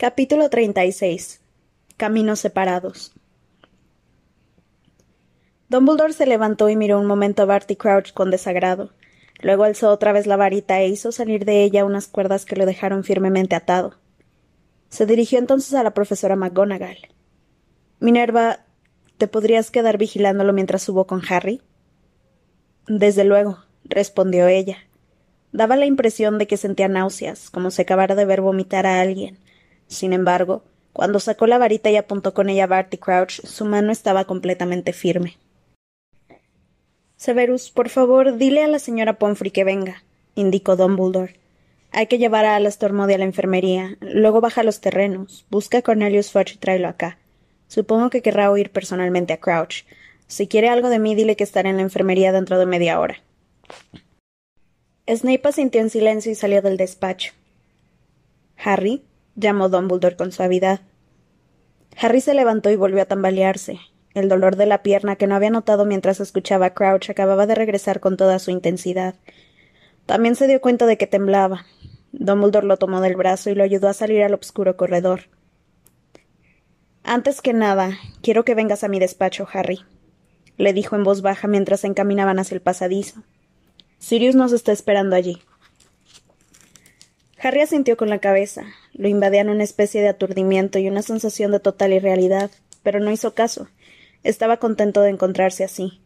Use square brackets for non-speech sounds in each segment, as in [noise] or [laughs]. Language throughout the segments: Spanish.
Capítulo 36. Caminos separados. Dumbledore se levantó y miró un momento a Barty Crouch con desagrado. Luego alzó otra vez la varita e hizo salir de ella unas cuerdas que lo dejaron firmemente atado. Se dirigió entonces a la profesora McGonagall. Minerva, ¿te podrías quedar vigilándolo mientras subo con Harry? Desde luego, respondió ella. Daba la impresión de que sentía náuseas, como si acabara de ver vomitar a alguien sin embargo, cuando sacó la varita y apuntó con ella a Barty Crouch, su mano estaba completamente firme. Severus, por favor, dile a la señora Pomfrey que venga, indicó Dumbledore. Hay que llevar a Alastor Moody a la enfermería, luego baja a los terrenos, busca a Cornelius Fudge y tráelo acá. Supongo que querrá oír personalmente a Crouch. Si quiere algo de mí, dile que estaré en la enfermería dentro de media hora. Snape asintió en silencio y salió del despacho. Harry, llamó Dumbledore con suavidad. Harry se levantó y volvió a tambalearse. El dolor de la pierna que no había notado mientras escuchaba a Crouch acababa de regresar con toda su intensidad. También se dio cuenta de que temblaba. Dumbledore lo tomó del brazo y lo ayudó a salir al oscuro corredor. Antes que nada, quiero que vengas a mi despacho, Harry, le dijo en voz baja mientras se encaminaban hacia el pasadizo. Sirius nos está esperando allí. Harry asintió con la cabeza. Lo invadían una especie de aturdimiento y una sensación de total irrealidad, pero no hizo caso. Estaba contento de encontrarse así.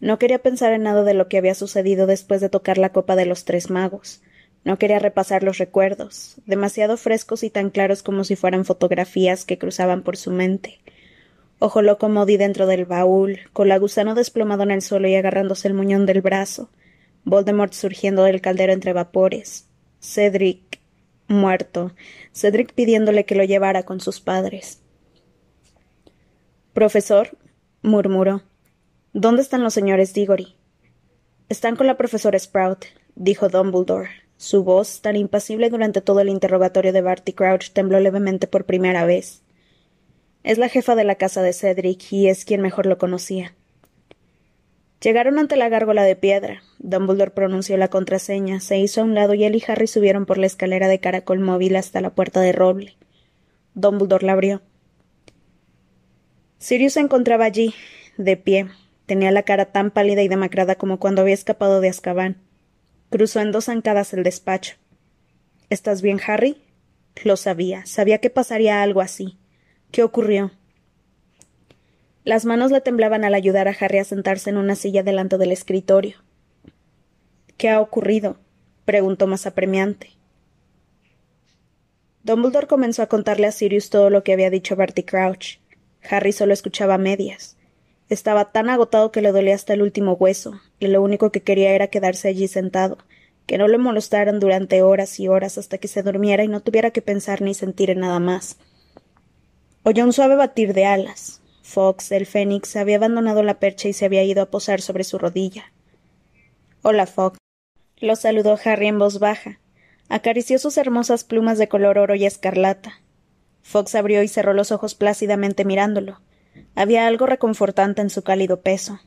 No quería pensar en nada de lo que había sucedido después de tocar la copa de los tres magos. No quería repasar los recuerdos, demasiado frescos y tan claros como si fueran fotografías que cruzaban por su mente. Ojo loco Modi dentro del baúl, con la gusano desplomado en el suelo y agarrándose el muñón del brazo, Voldemort surgiendo del caldero entre vapores, Cedric muerto, Cedric pidiéndole que lo llevara con sus padres. Profesor, murmuró. ¿Dónde están los señores Diggory? Están con la profesora Sprout, dijo Dumbledore. Su voz, tan impasible durante todo el interrogatorio de Barty Crouch, tembló levemente por primera vez. Es la jefa de la casa de Cedric y es quien mejor lo conocía. Llegaron ante la gárgola de piedra. Dumbledore pronunció la contraseña, se hizo a un lado y él y Harry subieron por la escalera de caracol móvil hasta la puerta de roble. Dumbledore la abrió. Sirius se encontraba allí, de pie. Tenía la cara tan pálida y demacrada como cuando había escapado de Azkaban. Cruzó en dos zancadas el despacho. ¿Estás bien, Harry? Lo sabía. Sabía que pasaría algo así. ¿Qué ocurrió? Las manos le temblaban al ayudar a Harry a sentarse en una silla delante del escritorio. ¿Qué ha ocurrido? preguntó más apremiante. Dumbledore comenzó a contarle a Sirius todo lo que había dicho Barty Crouch. Harry solo escuchaba medias. Estaba tan agotado que le dolía hasta el último hueso, y lo único que quería era quedarse allí sentado, que no le molestaran durante horas y horas hasta que se durmiera y no tuviera que pensar ni sentir en nada más. Oyó un suave batir de alas, Fox, el fénix, había abandonado la percha y se había ido a posar sobre su rodilla. Hola, Fox. Lo saludó Harry en voz baja. Acarició sus hermosas plumas de color oro y escarlata. Fox abrió y cerró los ojos plácidamente mirándolo. Había algo reconfortante en su cálido peso.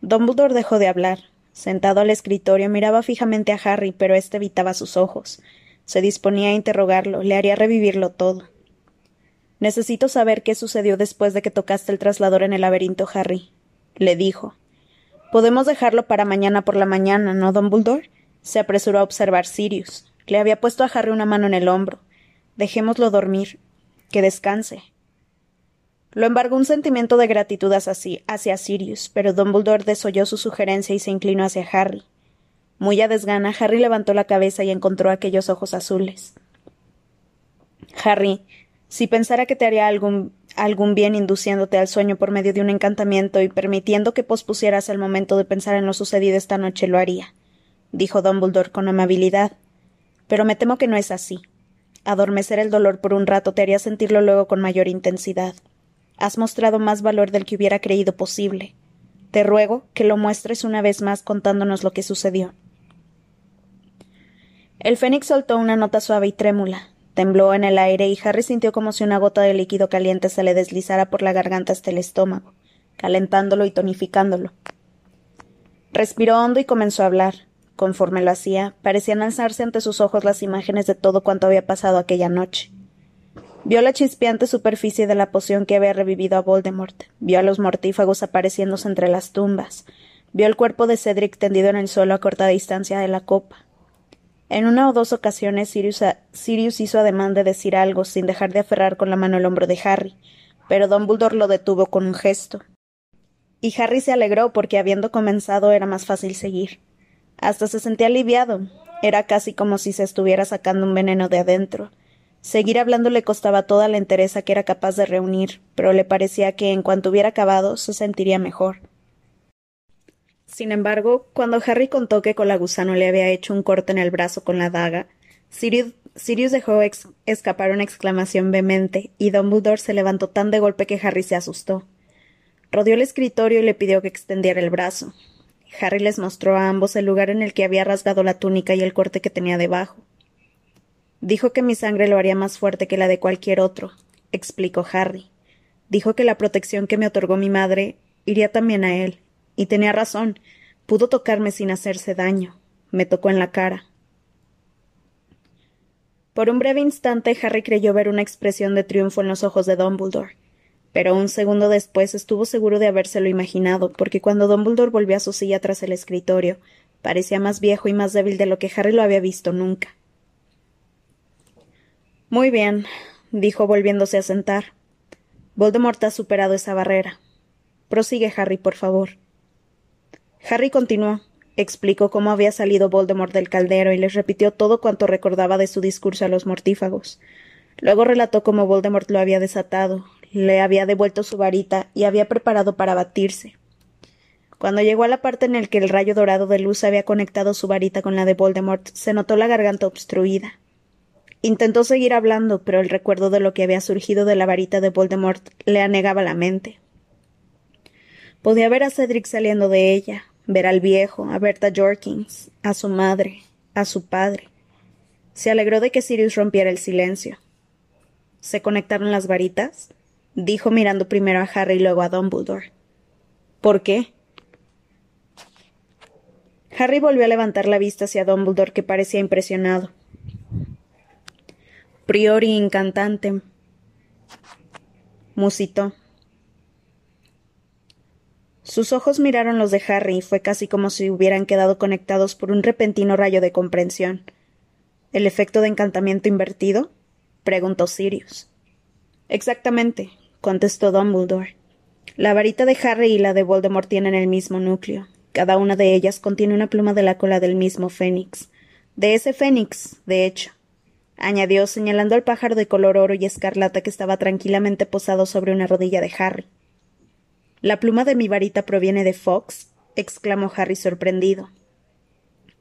Dumbledore dejó de hablar. Sentado al escritorio miraba fijamente a Harry, pero éste evitaba sus ojos. Se disponía a interrogarlo, le haría revivirlo todo. Necesito saber qué sucedió después de que tocaste el traslador en el laberinto, Harry, le dijo. Podemos dejarlo para mañana por la mañana, ¿no, Dumbledore? se apresuró a observar Sirius. Le había puesto a Harry una mano en el hombro. Dejémoslo dormir. Que descanse. Lo embargó un sentimiento de gratitud hacia Sirius, pero Dumbledore desoyó su sugerencia y se inclinó hacia Harry. Muy a desgana, Harry levantó la cabeza y encontró aquellos ojos azules. Harry, si pensara que te haría algún, algún bien induciéndote al sueño por medio de un encantamiento y permitiendo que pospusieras el momento de pensar en lo sucedido esta noche, lo haría, dijo Dumbledore con amabilidad. Pero me temo que no es así. Adormecer el dolor por un rato te haría sentirlo luego con mayor intensidad. Has mostrado más valor del que hubiera creído posible. Te ruego que lo muestres una vez más contándonos lo que sucedió. El fénix soltó una nota suave y trémula, Tembló en el aire y Harry sintió como si una gota de líquido caliente se le deslizara por la garganta hasta el estómago, calentándolo y tonificándolo. Respiró hondo y comenzó a hablar. Conforme lo hacía, parecían alzarse ante sus ojos las imágenes de todo cuanto había pasado aquella noche. Vio la chispeante superficie de la poción que había revivido a Voldemort, vio a los mortífagos apareciéndose entre las tumbas, vio el cuerpo de Cedric tendido en el suelo a corta distancia de la copa. En una o dos ocasiones Sirius, hizo ademán de decir algo sin dejar de aferrar con la mano el hombro de Harry, pero Dumbledore lo detuvo con un gesto. Y Harry se alegró porque habiendo comenzado era más fácil seguir. Hasta se sentía aliviado. Era casi como si se estuviera sacando un veneno de adentro Seguir hablando le costaba toda la entereza que era capaz de reunir, pero le parecía que en cuanto hubiera acabado se sentiría mejor. Sin embargo, cuando Harry contó que Colagusano le había hecho un corte en el brazo con la daga, Sirius, dejó escapar una exclamación vehemente, y Dumbledore se levantó tan de golpe que Harry se asustó. Rodeó el escritorio y le pidió que extendiera el brazo. Harry les mostró a ambos el lugar en el que había rasgado la túnica y el corte que tenía debajo. Dijo que mi sangre lo haría más fuerte que la de cualquier otro, explicó Harry. Dijo que la protección que me otorgó mi madre iría también a él. Y tenía razón. Pudo tocarme sin hacerse daño. Me tocó en la cara. Por un breve instante Harry creyó ver una expresión de triunfo en los ojos de Dumbledore, pero un segundo después estuvo seguro de habérselo imaginado, porque cuando Dumbledore volvió a su silla tras el escritorio, parecía más viejo y más débil de lo que Harry lo había visto nunca. Muy bien, dijo volviéndose a sentar. Voldemort ha superado esa barrera. Prosigue, Harry, por favor. Harry continuó, explicó cómo había salido Voldemort del caldero y les repitió todo cuanto recordaba de su discurso a los mortífagos. Luego relató cómo Voldemort lo había desatado, le había devuelto su varita y había preparado para batirse. Cuando llegó a la parte en la que el rayo dorado de luz había conectado su varita con la de Voldemort, se notó la garganta obstruida. Intentó seguir hablando, pero el recuerdo de lo que había surgido de la varita de Voldemort le anegaba la mente. Podía ver a Cedric saliendo de ella, ver al viejo, a Berta Jorkins, a su madre, a su padre. Se alegró de que Sirius rompiera el silencio. ¿Se conectaron las varitas? dijo mirando primero a Harry y luego a Dumbledore. ¿Por qué? Harry volvió a levantar la vista hacia Dumbledore, que parecía impresionado priori incantante. Musitó. Sus ojos miraron los de Harry y fue casi como si hubieran quedado conectados por un repentino rayo de comprensión. ¿El efecto de encantamiento invertido? preguntó Sirius. Exactamente, contestó Dumbledore. La varita de Harry y la de Voldemort tienen el mismo núcleo. Cada una de ellas contiene una pluma de la cola del mismo fénix. De ese fénix, de hecho añadió señalando al pájaro de color oro y escarlata que estaba tranquilamente posado sobre una rodilla de Harry. ¿La pluma de mi varita proviene de Fox? exclamó Harry sorprendido.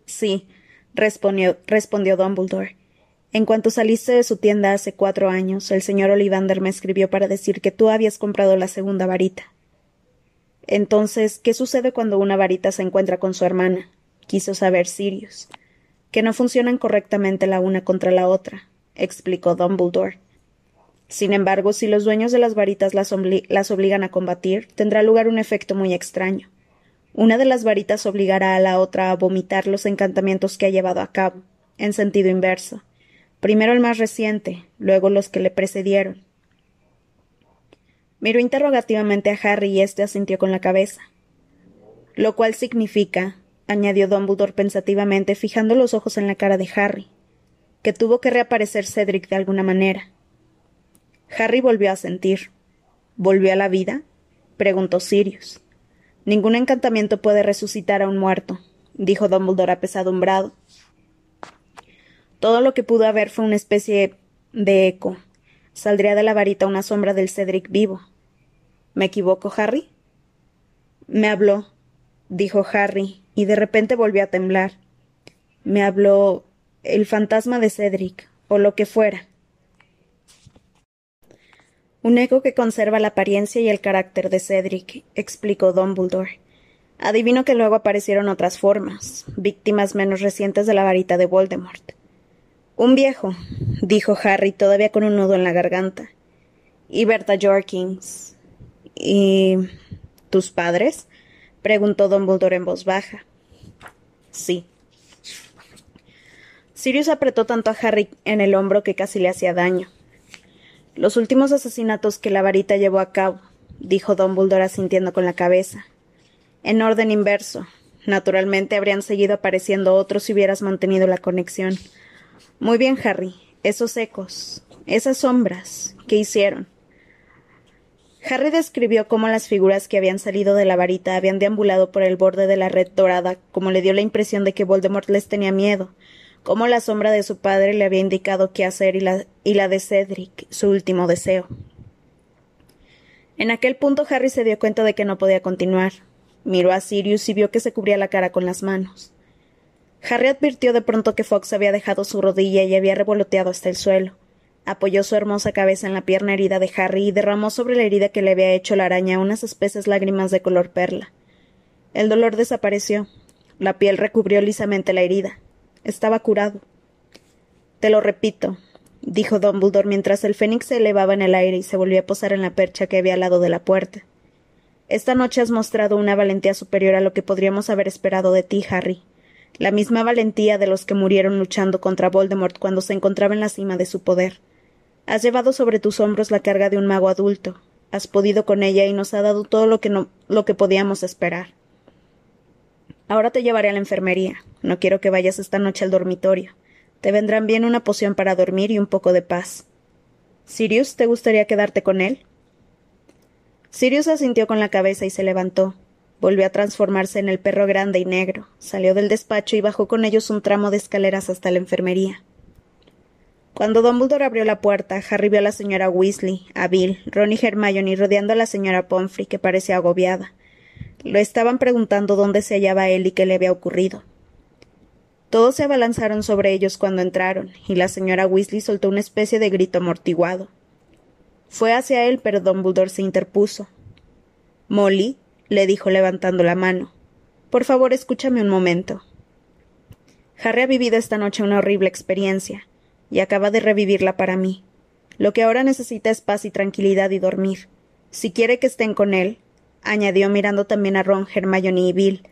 Sí, respondió, Dumbledore. En cuanto saliste de su tienda hace cuatro años, el señor Olivander me escribió para decir que tú habías comprado la segunda varita. Entonces, ¿qué sucede cuando una varita se encuentra con su hermana? quiso saber Sirius que no funcionan correctamente la una contra la otra, explicó Dumbledore. Sin embargo, si los dueños de las varitas las, obligan a combatir, tendrá lugar un efecto muy extraño. Una de las varitas obligará a la otra a vomitar los encantamientos que ha llevado a cabo, en sentido inverso. Primero el más reciente, luego los que le precedieron. Miró interrogativamente a Harry y éste asintió con la cabeza. Lo cual significa, añadió Dumbledore pensativamente, fijando los ojos en la cara de Harry, que tuvo que reaparecer Cedric de alguna manera. Harry volvió a sentir. ¿Volvió a la vida? preguntó Sirius. Ningún encantamiento puede resucitar a un muerto, dijo Dumbledore apesadumbrado. Todo lo que pudo haber fue una especie de eco. Saldría de la varita una sombra del Cedric vivo. ¿Me equivoco, Harry? Me habló, dijo Harry, y de repente volvió a temblar. Me habló el fantasma de Cedric, o lo que fuera. Un eco que conserva la apariencia y el carácter de Cedric, explicó Dumbledore. Adivino que luego aparecieron otras formas, víctimas menos recientes de la varita de Voldemort. Un viejo, dijo Harry, todavía con un nudo en la garganta. Y Berta Jorkins. ¿Y tus padres? preguntó Dumbledore en voz baja. Sí. Sirius apretó tanto a Harry en el hombro que casi le hacía daño. Los últimos asesinatos que la varita llevó a cabo, dijo Dumbledore asintiendo con la cabeza. En orden inverso. Naturalmente habrían seguido apareciendo otros si hubieras mantenido la conexión. Muy bien, Harry. Esos ecos, esas sombras, ¿qué hicieron? Harry describió cómo las figuras que habían salido de la varita habían deambulado por el borde de la red dorada, como le dio la impresión de que Voldemort les tenía miedo, cómo la sombra de su padre le había indicado qué hacer y la, y la de Cedric, su último deseo. En aquel punto Harry se dio cuenta de que no podía continuar. Miró a Sirius y vio que se cubría la cara con las manos. Harry advirtió de pronto que Fox había dejado su rodilla y había revoloteado hasta el suelo. Apoyó su hermosa cabeza en la pierna herida de Harry y derramó sobre la herida que le había hecho la araña unas espesas lágrimas de color perla. El dolor desapareció. La piel recubrió lisamente la herida. Estaba curado. Te lo repito, dijo Dumbledore mientras el fénix se elevaba en el aire y se volvió a posar en la percha que había al lado de la puerta. Esta noche has mostrado una valentía superior a lo que podríamos haber esperado de ti, Harry. La misma valentía de los que murieron luchando contra Voldemort cuando se encontraba en la cima de su poder. Has llevado sobre tus hombros la carga de un mago adulto. Has podido con ella y nos ha dado todo lo que, no, lo que podíamos esperar. Ahora te llevaré a la enfermería. No quiero que vayas esta noche al dormitorio. Te vendrán bien una poción para dormir y un poco de paz. Sirius, ¿te gustaría quedarte con él? Sirius asintió con la cabeza y se levantó. Volvió a transformarse en el perro grande y negro, salió del despacho y bajó con ellos un tramo de escaleras hasta la enfermería. Cuando Dumbledore abrió la puerta, Harry vio a la señora Weasley, a Bill, Ron y Hermione rodeando a la señora Pomfrey, que parecía agobiada. Lo estaban preguntando dónde se hallaba él y qué le había ocurrido. Todos se abalanzaron sobre ellos cuando entraron, y la señora Weasley soltó una especie de grito amortiguado. Fue hacia él, pero Dumbledore se interpuso. Molly, le dijo levantando la mano. Por favor, escúchame un momento. Harry ha vivido esta noche una horrible experiencia y acaba de revivirla para mí. Lo que ahora necesita es paz y tranquilidad y dormir. Si quiere que estén con él, añadió mirando también a Ron, Hermione y Bill,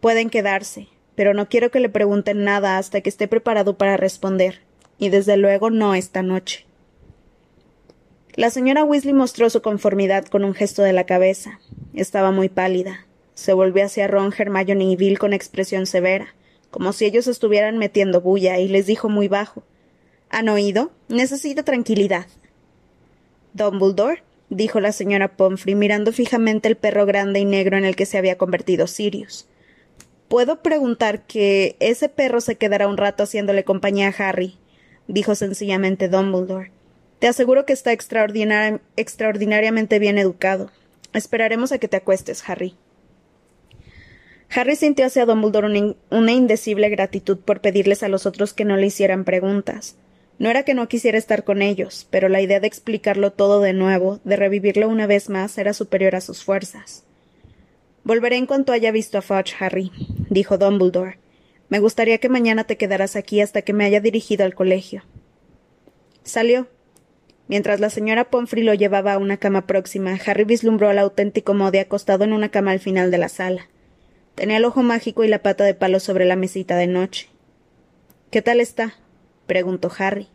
pueden quedarse, pero no quiero que le pregunten nada hasta que esté preparado para responder, y desde luego no esta noche. La señora Weasley mostró su conformidad con un gesto de la cabeza. Estaba muy pálida. Se volvió hacia Ron, Hermione y Bill con expresión severa, como si ellos estuvieran metiendo bulla, y les dijo muy bajo ¿Han oído? Necesita tranquilidad. Dumbledore, dijo la señora Pomfrey, mirando fijamente el perro grande y negro en el que se había convertido Sirius. Puedo preguntar que ese perro se quedará un rato haciéndole compañía a Harry, dijo sencillamente Dumbledore. Te aseguro que está extraordinariamente bien educado. Esperaremos a que te acuestes, Harry. Harry sintió hacia Dumbledore una indecible gratitud por pedirles a los otros que no le hicieran preguntas. No era que no quisiera estar con ellos, pero la idea de explicarlo todo de nuevo, de revivirlo una vez más, era superior a sus fuerzas. Volveré en cuanto haya visto a Fudge, Harry, dijo Dumbledore. Me gustaría que mañana te quedaras aquí hasta que me haya dirigido al colegio. Salió. Mientras la señora Pomfrey lo llevaba a una cama próxima, Harry vislumbró al auténtico Mode acostado en una cama al final de la sala. Tenía el ojo mágico y la pata de palo sobre la mesita de noche. ¿Qué tal está? Preguntó Harry.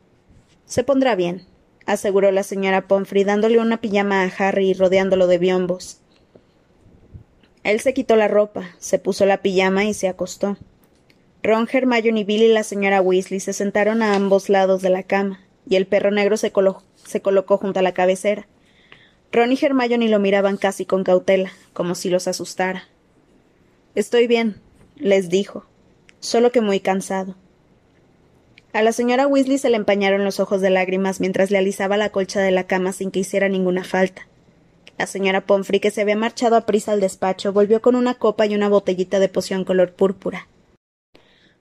Se pondrá bien, aseguró la señora Pomfrey, dándole una pijama a Harry y rodeándolo de biombos. Él se quitó la ropa, se puso la pijama y se acostó. Ron, Hermione y Bill y la señora Weasley se sentaron a ambos lados de la cama, y el perro negro se, se colocó junto a la cabecera. Ron y Hermione lo miraban casi con cautela, como si los asustara. Estoy bien, les dijo, solo que muy cansado. A la señora Weasley se le empañaron los ojos de lágrimas mientras le alisaba la colcha de la cama sin que hiciera ninguna falta. La señora Pomfrey, que se había marchado a prisa al despacho, volvió con una copa y una botellita de poción color púrpura.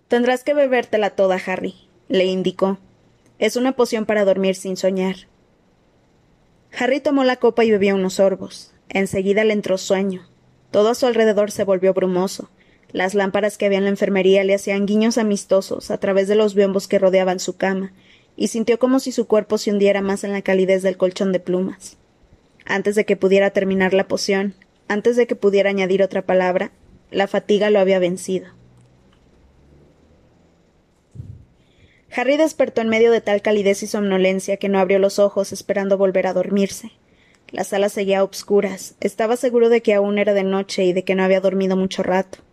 Tendrás que bebértela toda, Harry, le indicó. Es una poción para dormir sin soñar. Harry tomó la copa y bebió unos sorbos. Enseguida le entró sueño. Todo a su alrededor se volvió brumoso. Las lámparas que había en la enfermería le hacían guiños amistosos a través de los biombos que rodeaban su cama, y sintió como si su cuerpo se hundiera más en la calidez del colchón de plumas. Antes de que pudiera terminar la poción, antes de que pudiera añadir otra palabra, la fatiga lo había vencido. Harry despertó en medio de tal calidez y somnolencia que no abrió los ojos esperando volver a dormirse. La sala seguía a obscuras. Estaba seguro de que aún era de noche y de que no había dormido mucho rato.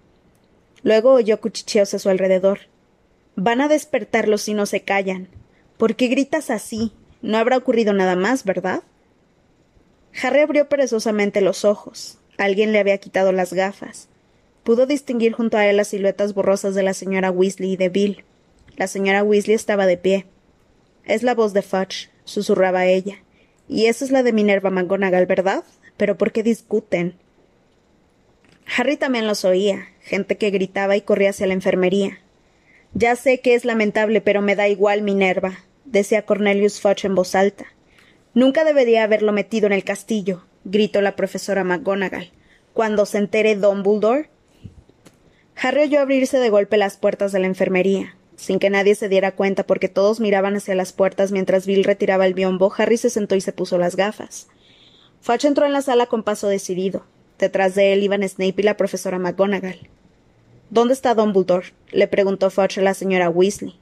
Luego oyó cuchicheos a su alrededor. Van a despertarlos si no se callan. ¿Por qué gritas así? No habrá ocurrido nada más, ¿verdad? Harry abrió perezosamente los ojos. Alguien le había quitado las gafas. Pudo distinguir junto a él las siluetas borrosas de la señora Weasley y de Bill. La señora Weasley estaba de pie. Es la voz de Fudge, susurraba ella. Y esa es la de Minerva McGonagall, ¿verdad? Pero ¿por qué discuten? Harry también los oía, gente que gritaba y corría hacia la enfermería. Ya sé que es lamentable, pero me da igual, Minerva, decía Cornelius Fudge en voz alta. Nunca debería haberlo metido en el castillo, gritó la profesora McGonagall. Cuando se entere Dumbledore. Harry oyó abrirse de golpe las puertas de la enfermería. Sin que nadie se diera cuenta porque todos miraban hacia las puertas mientras Bill retiraba el biombo, Harry se sentó y se puso las gafas. Fudge entró en la sala con paso decidido. Detrás de él iban Snape y la profesora McGonagall. ¿Dónde está Dumbledore? le preguntó Fudge a la señora Weasley.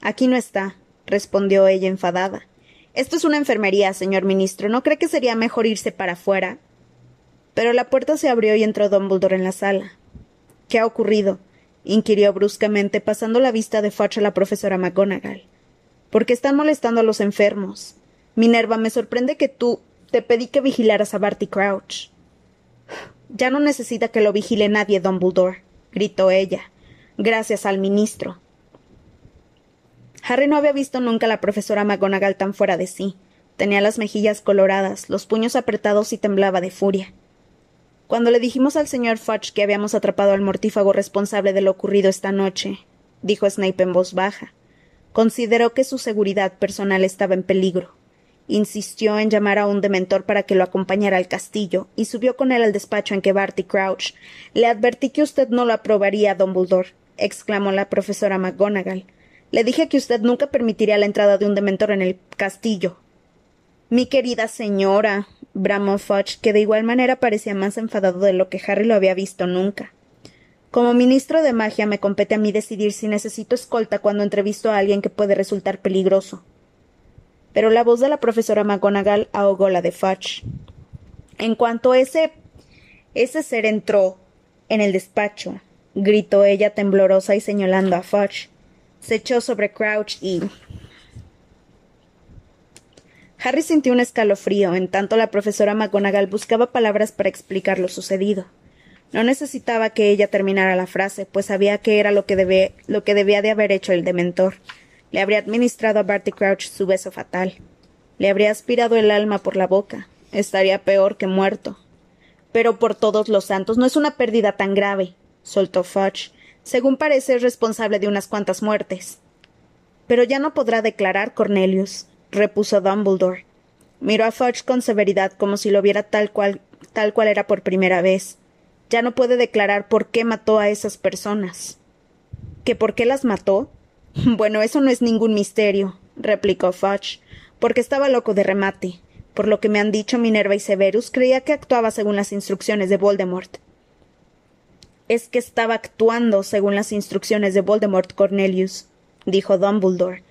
Aquí no está, respondió ella enfadada. Esto es una enfermería, señor ministro. ¿No cree que sería mejor irse para afuera? Pero la puerta se abrió y entró Dumbledore en la sala. ¿Qué ha ocurrido? inquirió bruscamente, pasando la vista de Fudge a la profesora McGonagall. ¿Por qué están molestando a los enfermos? Minerva, me sorprende que tú te pedí que vigilaras a Barty Crouch. Ya no necesita que lo vigile nadie, Dumbledore, gritó ella. Gracias al ministro. Harry no había visto nunca a la profesora McGonagall tan fuera de sí. Tenía las mejillas coloradas, los puños apretados y temblaba de furia. Cuando le dijimos al señor Fudge que habíamos atrapado al mortífago responsable de lo ocurrido esta noche, dijo Snape en voz baja, consideró que su seguridad personal estaba en peligro. Insistió en llamar a un dementor para que lo acompañara al castillo y subió con él al despacho en que Barty Crouch. Le advertí que usted no lo aprobaría, Dumbledore, exclamó la profesora McGonagall. Le dije que usted nunca permitiría la entrada de un dementor en el castillo. Mi querida señora, bramó Fudge, que de igual manera parecía más enfadado de lo que Harry lo había visto nunca. Como ministro de magia me compete a mí decidir si necesito escolta cuando entrevisto a alguien que puede resultar peligroso. Pero la voz de la profesora McGonagall ahogó la de Fudge. En cuanto ese ese ser entró en el despacho, gritó ella temblorosa y señalando a Fudge se echó sobre Crouch y. Harry sintió un escalofrío, en tanto la profesora McGonagall buscaba palabras para explicar lo sucedido. No necesitaba que ella terminara la frase, pues sabía que era lo que, lo que debía de haber hecho el dementor. Le habría administrado a Barty Crouch su beso fatal. Le habría aspirado el alma por la boca. Estaría peor que muerto. Pero por todos los santos, no es una pérdida tan grave, soltó Fudge. Según parece, es responsable de unas cuantas muertes. Pero ya no podrá declarar, Cornelius, repuso Dumbledore. Miró a Fudge con severidad, como si lo viera tal cual, tal cual era por primera vez. Ya no puede declarar por qué mató a esas personas. ¿Que por qué las mató? [laughs] Bueno, eso no es ningún misterio, replicó Fudge, porque estaba loco de remate. Por lo que me han dicho Minerva y Severus, creía que actuaba según las instrucciones de Voldemort es que estaba actuando según las instrucciones de Voldemort Cornelius, dijo Dumbledore.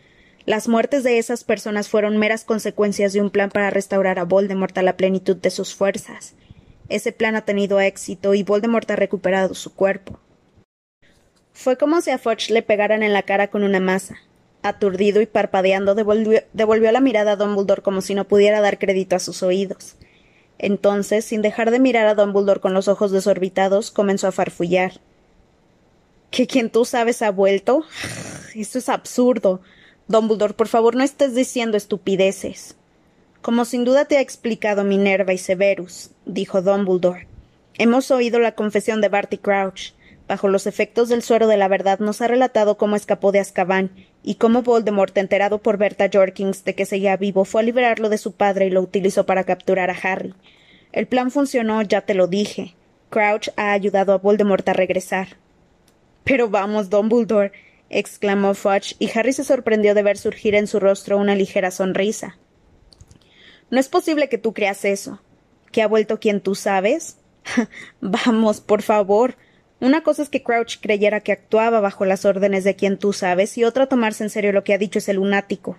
Las muertes de esas personas fueron meras consecuencias de un plan para restaurar a Voldemort a la plenitud de sus fuerzas. Ese plan ha tenido éxito y Voldemort ha recuperado su cuerpo. Fue como si a Fudge le pegaran en la cara con una masa. Aturdido y parpadeando, devolvió, devolvió la mirada a Dumbledore como si no pudiera dar crédito a sus oídos. Entonces, sin dejar de mirar a Dumbledore con los ojos desorbitados, comenzó a farfullar. ¿Que quien tú sabes ha vuelto? [sighs] Esto es absurdo. Dumbledore, por favor, no estés diciendo estupideces. Como sin duda te ha explicado Minerva y Severus, dijo Dumbledore. Hemos oído la confesión de Barty Crouch. Bajo los efectos del suero de la verdad nos ha relatado cómo escapó de Azkaban y cómo Voldemort, enterado por Berta Jorkins de que seguía vivo, fue a liberarlo de su padre y lo utilizó para capturar a Harry. El plan funcionó, ya te lo dije. Crouch ha ayudado a Voldemort a regresar. Pero vamos, Dumbledore, exclamó Fudge, y Harry se sorprendió de ver surgir en su rostro una ligera sonrisa. No es posible que tú creas eso. ¿Que ha vuelto quien tú sabes? [laughs] vamos, por favor. Una cosa es que Crouch creyera que actuaba bajo las órdenes de quien tú sabes, y otra tomarse en serio lo que ha dicho ese lunático.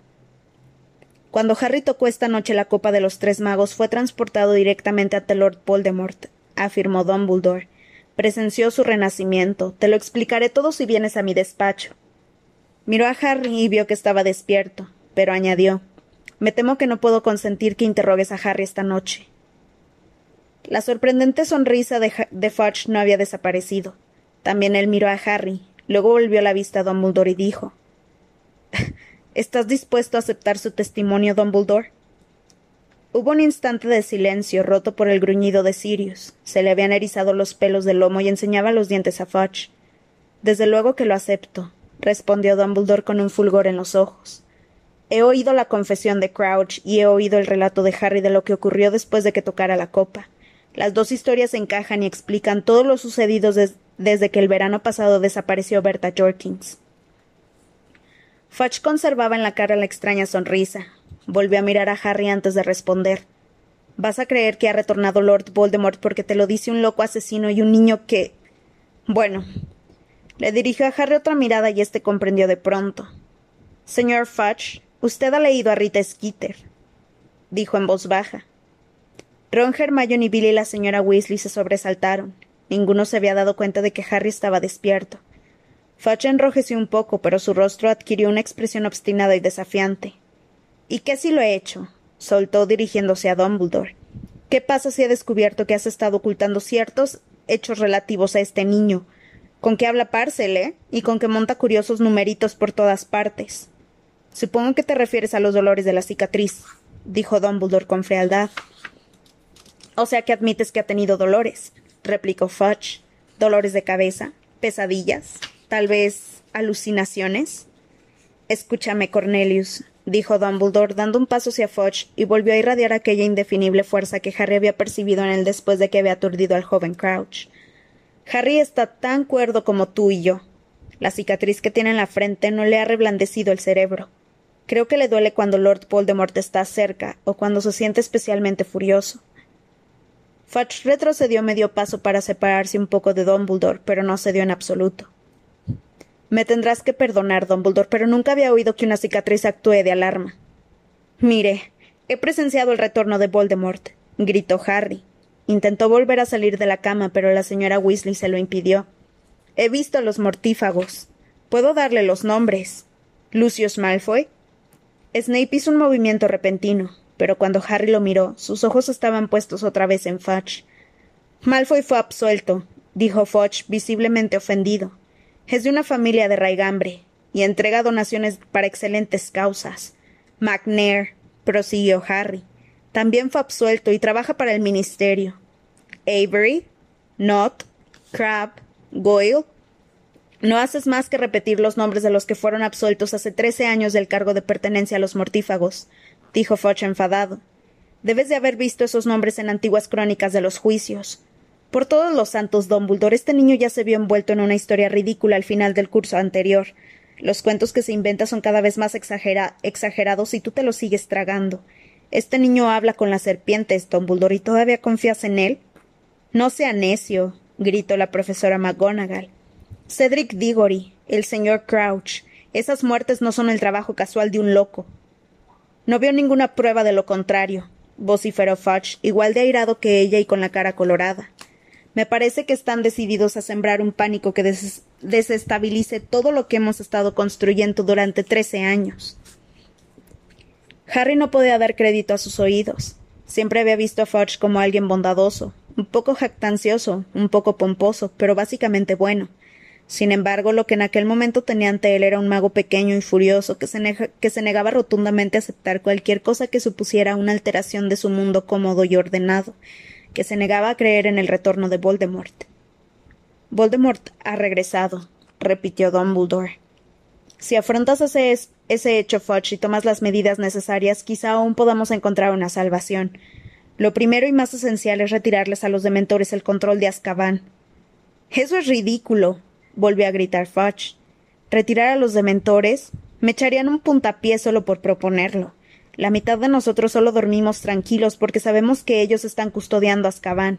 Cuando Harry tocó esta noche la copa de los tres magos, fue transportado directamente ante Lord Voldemort, afirmó Dumbledore. Presenció su renacimiento. Te lo explicaré todo si vienes a mi despacho. Miró a Harry y vio que estaba despierto, pero añadió Me temo que no puedo consentir que interrogues a Harry esta noche. La sorprendente sonrisa de, Fudge no había desaparecido. También él miró a Harry, luego volvió la vista a Dumbledore y dijo [laughs] ¿Estás dispuesto a aceptar su testimonio, Dumbledore? Hubo un instante de silencio roto por el gruñido de Sirius. Se le habían erizado los pelos del lomo y enseñaba los dientes a Fudge. Desde luego que lo acepto, respondió Dumbledore con un fulgor en los ojos. He oído la confesión de Crouch y he oído el relato de Harry de lo que ocurrió después de que tocara la copa. Las dos historias encajan y explican todo lo sucedido desde que el verano pasado desapareció Berta Jorkins. Fudge conservaba en la cara la extraña sonrisa. Volvió a mirar a Harry antes de responder. ¿Vas a creer que ha retornado Lord Voldemort porque te lo dice un loco asesino y un niño que. Bueno. Le dirigió a Harry otra mirada y éste comprendió de pronto. Señor Fudge, usted ha leído a Rita Skeeter, dijo en voz baja. Ron, Hermione, Billy y la señora Weasley se sobresaltaron. Ninguno se había dado cuenta de que Harry estaba despierto. Fudge enrojeció un poco, pero su rostro adquirió una expresión obstinada y desafiante. ¿Y qué si lo he hecho? soltó dirigiéndose a Dumbledore. ¿Qué pasa si he descubierto que has estado ocultando ciertos hechos relativos a este niño? Con que habla Parcel, ¿eh? Y con que monta curiosos numeritos por todas partes. Supongo que te refieres a los dolores de la cicatriz, dijo Dumbledore con frialdad. O sea que admites que ha tenido dolores, replicó Fudge. ¿Dolores de cabeza? ¿Pesadillas? ¿Tal vez alucinaciones? Escúchame, Cornelius, dijo Dumbledore, dando un paso hacia Fudge y volvió a irradiar aquella indefinible fuerza que Harry había percibido en él después de que había aturdido al joven Crouch. Harry está tan cuerdo como tú y yo. La cicatriz que tiene en la frente no le ha reblandecido el cerebro. Creo que le duele cuando Lord Voldemort está cerca o cuando se siente especialmente furioso. Fudge retrocedió medio paso para separarse un poco de Dumbledore, pero no cedió en absoluto. Me tendrás que perdonar, Dumbledore, pero nunca había oído que una cicatriz actúe de alarma. Mire, he presenciado el retorno de Voldemort, gritó Harry. Intentó volver a salir de la cama, pero la señora Weasley se lo impidió. He visto a los mortífagos. Puedo darle los nombres. Lucius Malfoy. Snape hizo un movimiento repentino pero cuando Harry lo miró, sus ojos estaban puestos otra vez en Fudge. Malfoy fue absuelto, dijo Fudge, visiblemente ofendido. Es de una familia de raigambre, y entrega donaciones para excelentes causas. McNair, prosiguió Harry, también fue absuelto y trabaja para el ministerio. Avery, Knott, Crab, Goyle. No haces más que repetir los nombres de los que fueron absueltos hace trece años del cargo de pertenencia a los mortífagos dijo Foch enfadado. Debes de haber visto esos nombres en antiguas crónicas de los juicios. Por todos los santos, Dumbledore, este niño ya se vio envuelto en una historia ridícula al final del curso anterior. Los cuentos que se inventa son cada vez más exagerados y tú te los sigues tragando. Este niño habla con las serpientes, Dumbledore, y todavía confías en él. No sea necio, gritó la profesora McGonagall. Cedric Diggory, el señor Crouch. Esas muertes no son el trabajo casual de un loco. No veo ninguna prueba de lo contrario, vociferó Fudge, igual de airado que ella y con la cara colorada. Me parece que están decididos a sembrar un pánico que desestabilice todo lo que hemos estado construyendo durante trece años. Harry no podía dar crédito a sus oídos. Siempre había visto a Fudge como alguien bondadoso, un poco jactancioso, un poco pomposo, pero básicamente bueno. Sin embargo, lo que en aquel momento tenía ante él era un mago pequeño y furioso que se, negaba rotundamente a aceptar cualquier cosa que supusiera una alteración de su mundo cómodo y ordenado, que se negaba a creer en el retorno de Voldemort. Voldemort ha regresado, repitió Dumbledore. Si afrontas ese, ese hecho, Fudge, y tomas las medidas necesarias, quizá aún podamos encontrar una salvación. Lo primero y más esencial es retirarles a los dementores el control de Azkaban. Eso es ridículo, volvió a gritar Fudge. ¿Retirar a los dementores? Me echarían un puntapié solo por proponerlo. La mitad de nosotros solo dormimos tranquilos porque sabemos que ellos están custodiando a Azkaban.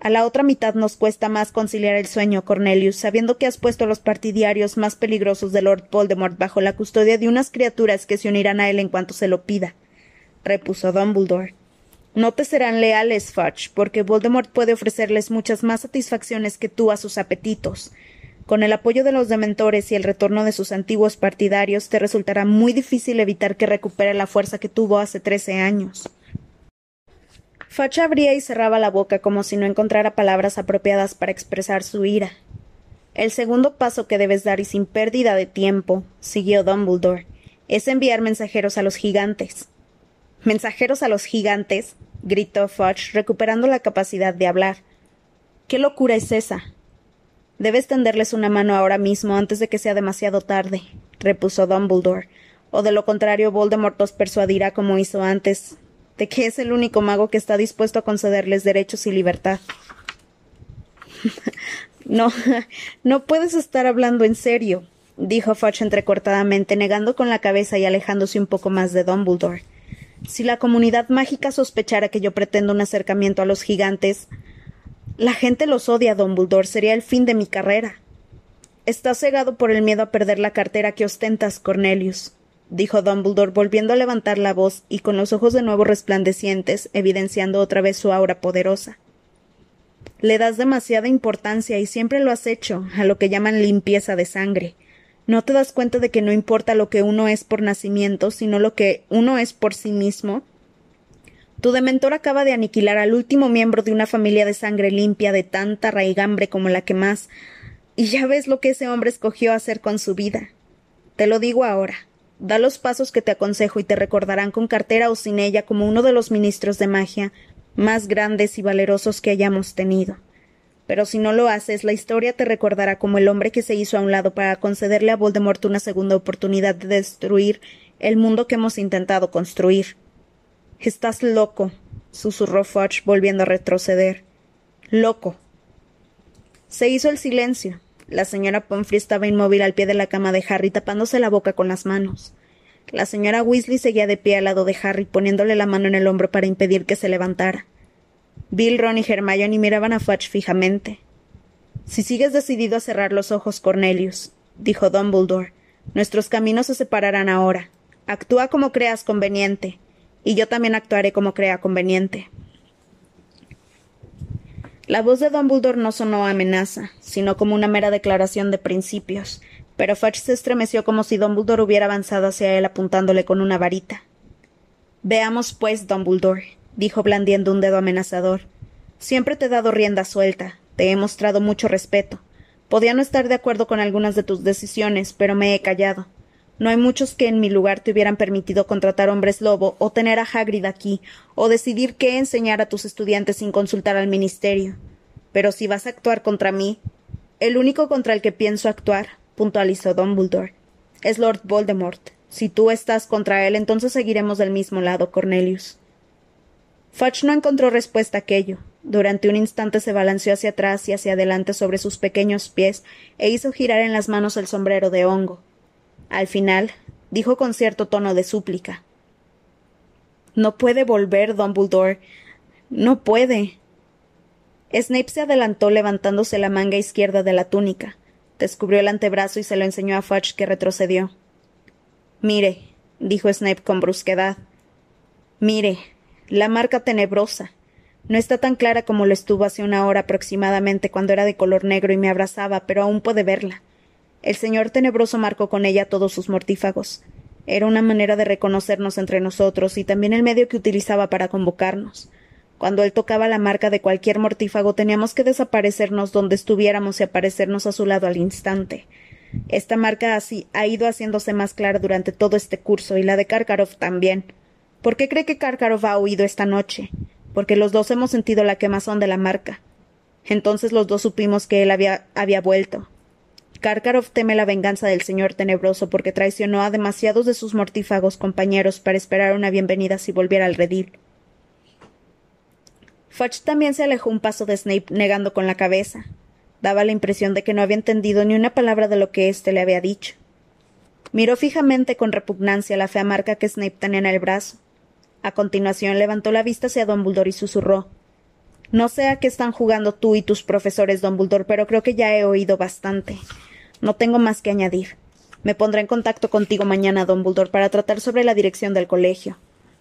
A la otra mitad nos cuesta más conciliar el sueño, Cornelius, sabiendo que has puesto a los partidarios más peligrosos de Lord Voldemort bajo la custodia de unas criaturas que se unirán a él en cuanto se lo pida, repuso Dumbledore. No te serán leales, Fudge, porque Voldemort puede ofrecerles muchas más satisfacciones que tú a sus apetitos. Con el apoyo de los dementores y el retorno de sus antiguos partidarios, te resultará muy difícil evitar que recupere la fuerza que tuvo hace trece años. Facha abría y cerraba la boca como si no encontrara palabras apropiadas para expresar su ira. El segundo paso que debes dar y sin pérdida de tiempo, siguió Dumbledore, es enviar mensajeros a los gigantes. ¿Mensajeros a los gigantes? Gritó Fudge, recuperando la capacidad de hablar. ¿Qué locura es esa? Debes tenderles una mano ahora mismo antes de que sea demasiado tarde, repuso Dumbledore, o de lo contrario Voldemort os persuadirá como hizo antes, de que es el único mago que está dispuesto a concederles derechos y libertad. [laughs] no, no puedes estar hablando en serio, dijo Fudge entrecortadamente, negando con la cabeza y alejándose un poco más de Dumbledore. Si la comunidad mágica sospechara que yo pretendo un acercamiento a los gigantes, la gente los odia, Dumbledore. Sería el fin de mi carrera. Estás cegado por el miedo a perder la cartera que ostentas, Cornelius dijo Dumbledore volviendo a levantar la voz y con los ojos de nuevo resplandecientes, evidenciando otra vez su aura poderosa. Le das demasiada importancia y siempre lo has hecho a lo que llaman limpieza de sangre. ¿No te das cuenta de que no importa lo que uno es por nacimiento, sino lo que uno es por sí mismo? Tu dementor acaba de aniquilar al último miembro de una familia de sangre limpia de tanta raigambre como la que más. Y ya ves lo que ese hombre escogió hacer con su vida. Te lo digo ahora. Da los pasos que te aconsejo y te recordarán con cartera o sin ella como uno de los ministros de magia más grandes y valerosos que hayamos tenido. Pero si no lo haces, la historia te recordará como el hombre que se hizo a un lado para concederle a Voldemort una segunda oportunidad de destruir el mundo que hemos intentado construir. Estás loco, susurró Fudge, volviendo a retroceder. Loco. Se hizo el silencio. La señora Pomfrey estaba inmóvil al pie de la cama de Harry, tapándose la boca con las manos. La señora Weasley seguía de pie al lado de Harry, poniéndole la mano en el hombro para impedir que se levantara. Bill, Ron y Hermione miraban a Fudge fijamente. Si sigues decidido a cerrar los ojos, Cornelius, dijo Dumbledore, nuestros caminos se separarán ahora. Actúa como creas conveniente, y yo también actuaré como crea conveniente. La voz de Dumbledore no sonó amenaza, sino como una mera declaración de principios, pero Fudge se estremeció como si Dumbledore hubiera avanzado hacia él apuntándole con una varita. Veamos, pues, Dumbledore, dijo blandiendo un dedo amenazador. Siempre te he dado rienda suelta, te he mostrado mucho respeto. Podía no estar de acuerdo con algunas de tus decisiones, pero me he callado. No hay muchos que en mi lugar te hubieran permitido contratar hombres lobo o tener a Hagrid aquí o decidir qué enseñar a tus estudiantes sin consultar al ministerio. Pero si vas a actuar contra mí, el único contra el que pienso actuar, puntualizó Dumbledore, es Lord Voldemort. Si tú estás contra él, entonces seguiremos del mismo lado, Cornelius. Fudge no encontró respuesta a aquello. Durante un instante se balanceó hacia atrás y hacia adelante sobre sus pequeños pies e hizo girar en las manos el sombrero de hongo. Al final, dijo con cierto tono de súplica. No puede volver, Dumbledore. No puede. Snape se adelantó levantándose la manga izquierda de la túnica. Descubrió el antebrazo y se lo enseñó a Fudge, que retrocedió. Mire, dijo Snape con brusquedad. Mire, la marca tenebrosa. No está tan clara como lo estuvo hace una hora aproximadamente cuando era de color negro y me abrazaba, pero aún puede verla. El señor tenebroso marcó con ella todos sus mortífagos. Era una manera de reconocernos entre nosotros y también el medio que utilizaba para convocarnos. Cuando él tocaba la marca de cualquier mortífago teníamos que desaparecernos donde estuviéramos y aparecernos a su lado al instante. Esta marca así ha ido haciéndose más clara durante todo este curso y la de Karkaroff también. ¿Por qué cree que Karkaroff ha huido esta noche? Porque los dos hemos sentido la quemazón de la marca. Entonces los dos supimos que él había, había vuelto. Karkaroff teme la venganza del señor tenebroso porque traicionó a demasiados de sus mortífagos compañeros para esperar una bienvenida si volviera al redil. Fudge también se alejó un paso de Snape, negando con la cabeza. Daba la impresión de que no había entendido ni una palabra de lo que éste le había dicho. Miró fijamente con repugnancia la fea marca que Snape tenía en el brazo. A continuación levantó la vista hacia Dumbledore y susurró No sé a qué están jugando tú y tus profesores, Dumbledore, pero creo que ya he oído bastante. No tengo más que añadir. Me pondré en contacto contigo mañana, Dumbledore, para tratar sobre la dirección del colegio.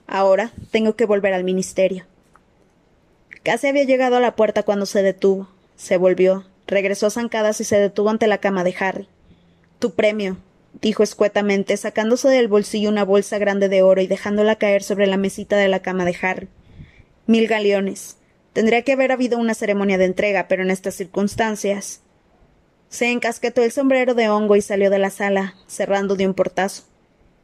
Ahora tengo que volver al ministerio. Casi había llegado a la puerta cuando se detuvo. Se volvió, regresó a zancadas y se detuvo ante la cama de Harry. Tu premio, dijo escuetamente, sacándose del bolsillo una bolsa grande de oro y dejándola caer sobre la mesita de la cama de Harry. Mil galeones. Tendría que haber habido una ceremonia de entrega, pero en estas circunstancias. Se encasquetó el sombrero de hongo y salió de la sala, cerrando de un portazo.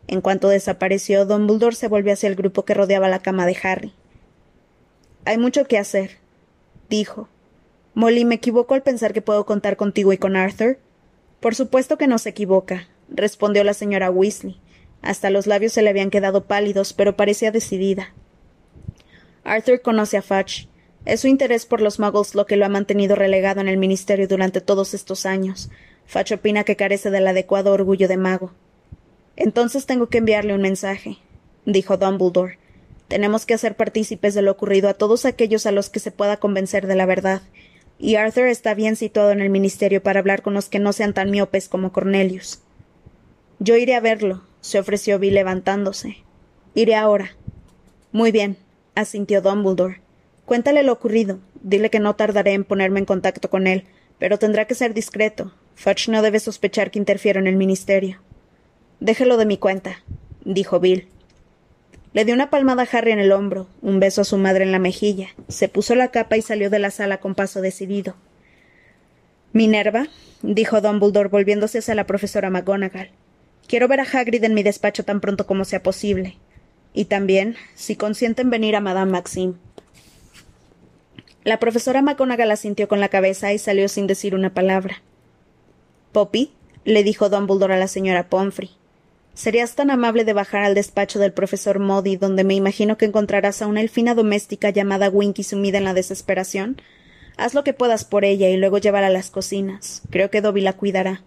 En cuanto desapareció, Dumbledore se volvió hacia el grupo que rodeaba la cama de Harry. Hay mucho que hacer, dijo. Molly, ¿me equivoco al pensar que puedo contar contigo y con Arthur? Por supuesto que no se equivoca, respondió la señora Weasley. Hasta los labios se le habían quedado pálidos, pero parecía decidida. Arthur conoce a Fudge. Es su interés por los muggles lo que lo ha mantenido relegado en el ministerio durante todos estos años. Fudge opina que carece del adecuado orgullo de mago. Entonces tengo que enviarle un mensaje, dijo Dumbledore. Tenemos que hacer partícipes de lo ocurrido a todos aquellos a los que se pueda convencer de la verdad. Y Arthur está bien situado en el ministerio para hablar con los que no sean tan miopes como Cornelius. Yo iré a verlo, se ofreció Bill levantándose. Iré ahora. Muy bien, asintió Dumbledore. Cuéntale lo ocurrido. Dile que no tardaré en ponerme en contacto con él, pero tendrá que ser discreto. Fudge no debe sospechar que interfiero en el ministerio. Déjelo de mi cuenta, dijo Bill. Le dio una palmada a Harry en el hombro, un beso a su madre en la mejilla, se puso la capa y salió de la sala con paso decidido. Minerva, dijo Dumbledore volviéndose hacia la profesora McGonagall. Quiero ver a Hagrid en mi despacho tan pronto como sea posible. Y también, si consienten venir a Madame Maxime. La profesora McGonagall asintió con la cabeza y salió sin decir una palabra. Poppy, le dijo Dumbledore a la señora Pomfrey. ¿Serías tan amable de bajar al despacho del profesor Modi, donde me imagino que encontrarás a una elfina doméstica llamada Winky sumida en la desesperación? Haz lo que puedas por ella y luego llévala a las cocinas. Creo que Dobby la cuidará.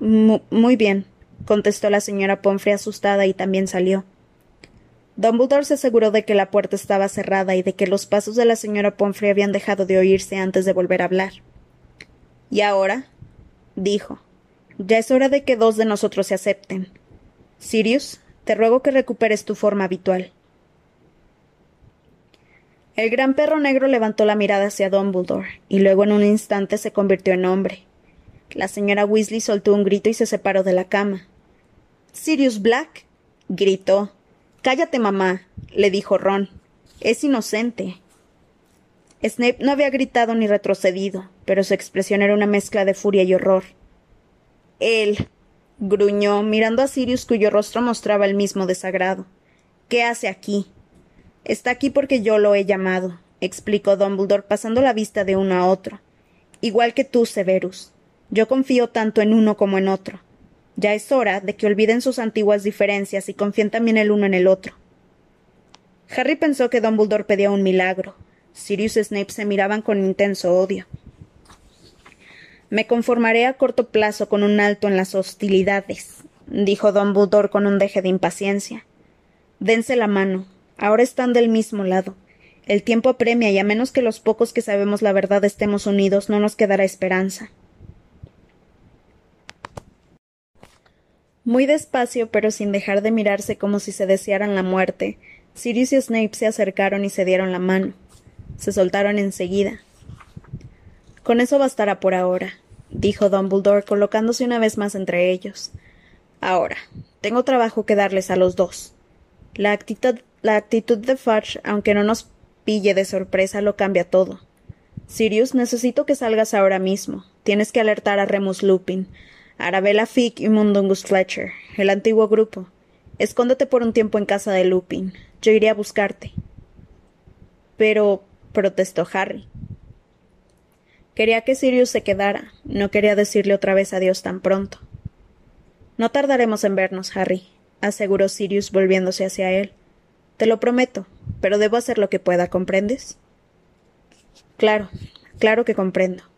Muy bien, contestó la señora Pomfrey asustada y también salió. Dumbledore se aseguró de que la puerta estaba cerrada y de que los pasos de la señora Pomfrey habían dejado de oírse antes de volver a hablar. ¿Y ahora? dijo. Ya es hora de que dos de nosotros se acepten. Sirius, te ruego que recuperes tu forma habitual. El gran perro negro levantó la mirada hacia Dumbledore, y luego en un instante se convirtió en hombre. La señora Weasley soltó un grito y se separó de la cama. Sirius Black. gritó. Cállate, mamá, le dijo Ron. Es inocente. Snape no había gritado ni retrocedido, pero su expresión era una mezcla de furia y horror. Él, gruñó, mirando a Sirius cuyo rostro mostraba el mismo desagrado. ¿Qué hace aquí? Está aquí porque yo lo he llamado, explicó Dumbledore pasando la vista de uno a otro. Igual que tú, Severus. Yo confío tanto en uno como en otro. Ya es hora de que olviden sus antiguas diferencias y confíen también el uno en el otro. Harry pensó que Dumbledore pedía un milagro. Sirius y Snape se miraban con intenso odio. Me conformaré a corto plazo con un alto en las hostilidades, dijo Dumbledore con un deje de impaciencia. Dense la mano. Ahora están del mismo lado. El tiempo apremia y a menos que los pocos que sabemos la verdad estemos unidos, no nos quedará esperanza. Muy despacio, pero sin dejar de mirarse como si se desearan la muerte, Sirius y Snape se acercaron y se dieron la mano. Se soltaron enseguida. Con eso bastará por ahora, dijo Dumbledore, colocándose una vez más entre ellos. Ahora, tengo trabajo que darles a los dos. La actitud, la actitud de Fudge, aunque no nos pille de sorpresa, lo cambia todo. Sirius, necesito que salgas ahora mismo. Tienes que alertar a Remus Lupin, Arabella Fick y Mundungus Fletcher, el antiguo grupo. Escóndete por un tiempo en casa de Lupin. Yo iré a buscarte. Pero protestó Harry. Quería que Sirius se quedara. No quería decirle otra vez adiós tan pronto. No tardaremos en vernos, Harry, aseguró Sirius volviéndose hacia él. Te lo prometo, pero debo hacer lo que pueda, ¿comprendes? Claro, claro que comprendo.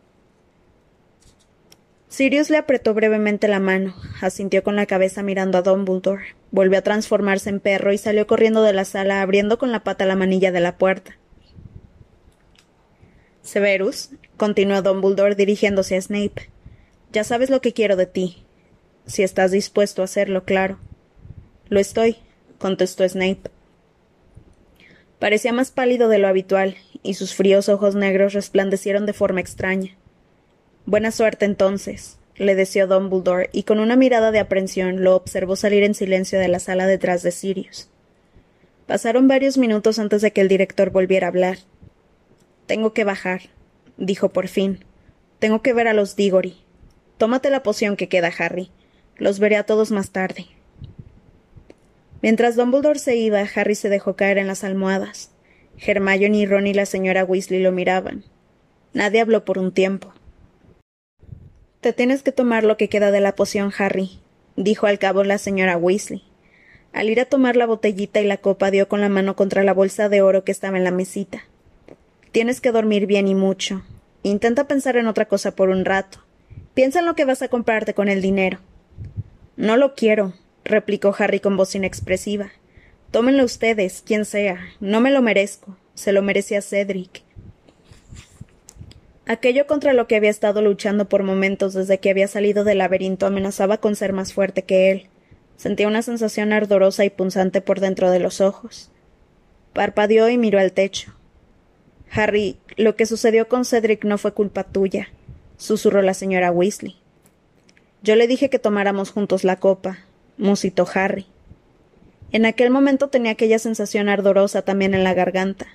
Sirius le apretó brevemente la mano, asintió con la cabeza mirando a Dumbledore, volvió a transformarse en perro y salió corriendo de la sala abriendo con la pata la manilla de la puerta. Severus, continuó Dumbledore dirigiéndose a Snape, ya sabes lo que quiero de ti. Si estás dispuesto a hacerlo, claro. Lo estoy, contestó Snape. Parecía más pálido de lo habitual, y sus fríos ojos negros resplandecieron de forma extraña. Buena suerte entonces, le deseó Dumbledore, y con una mirada de aprensión lo observó salir en silencio de la sala detrás de Sirius. Pasaron varios minutos antes de que el director volviera a hablar. Tengo que bajar, dijo por fin. Tengo que ver a los Diggory. Tómate la poción que queda, Harry. Los veré a todos más tarde. Mientras Dumbledore se iba, Harry se dejó caer en las almohadas. Hermione y Ron y la señora Weasley lo miraban. Nadie habló por un tiempo. Te tienes que tomar lo que queda de la poción, Harry, dijo al cabo la señora Weasley. Al ir a tomar la botellita y la copa dio con la mano contra la bolsa de oro que estaba en la mesita. Tienes que dormir bien y mucho. Intenta pensar en otra cosa por un rato. Piensa en lo que vas a comprarte con el dinero. No lo quiero, replicó Harry con voz inexpresiva. Tómenlo ustedes, quien sea. No me lo merezco. Se lo merecía Cedric. Aquello contra lo que había estado luchando por momentos desde que había salido del laberinto amenazaba con ser más fuerte que él. Sentía una sensación ardorosa y punzante por dentro de los ojos. Parpadeó y miró al techo. Harry, lo que sucedió con Cedric no fue culpa tuya, susurró la señora Weasley. Yo le dije que tomáramos juntos la copa, musitó Harry. En aquel momento tenía aquella sensación ardorosa también en la garganta.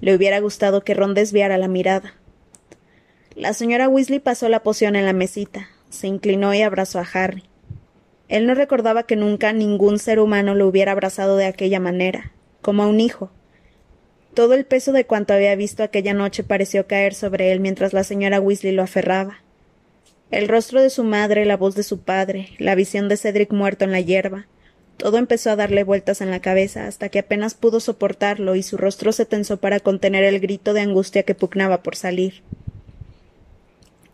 Le hubiera gustado que Ron desviara la mirada. La señora Weasley pasó la poción en la mesita, se inclinó y abrazó a Harry. Él no recordaba que nunca ningún ser humano lo hubiera abrazado de aquella manera, como a un hijo. Todo el peso de cuanto había visto aquella noche pareció caer sobre él mientras la señora Weasley lo aferraba. El rostro de su madre, la voz de su padre, la visión de Cedric muerto en la hierba, todo empezó a darle vueltas en la cabeza hasta que apenas pudo soportarlo y su rostro se tensó para contener el grito de angustia que pugnaba por salir.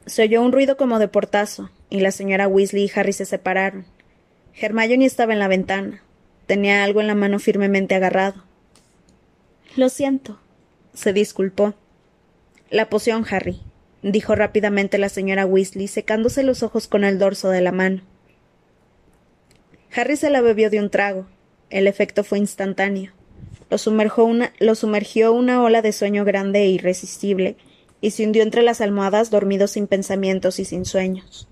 Se oyó un ruido como de portazo, y la señora Weasley y Harry se separaron. Hermione estaba en la ventana. Tenía algo en la mano firmemente agarrado. Lo siento, se disculpó. La poción, Harry, dijo rápidamente la señora Weasley, secándose los ojos con el dorso de la mano. Harry se la bebió de un trago. El efecto fue instantáneo. Lo, una, lo sumergió una ola de sueño grande e irresistible, y se hundió entre las almohadas dormido sin pensamientos y sin sueños.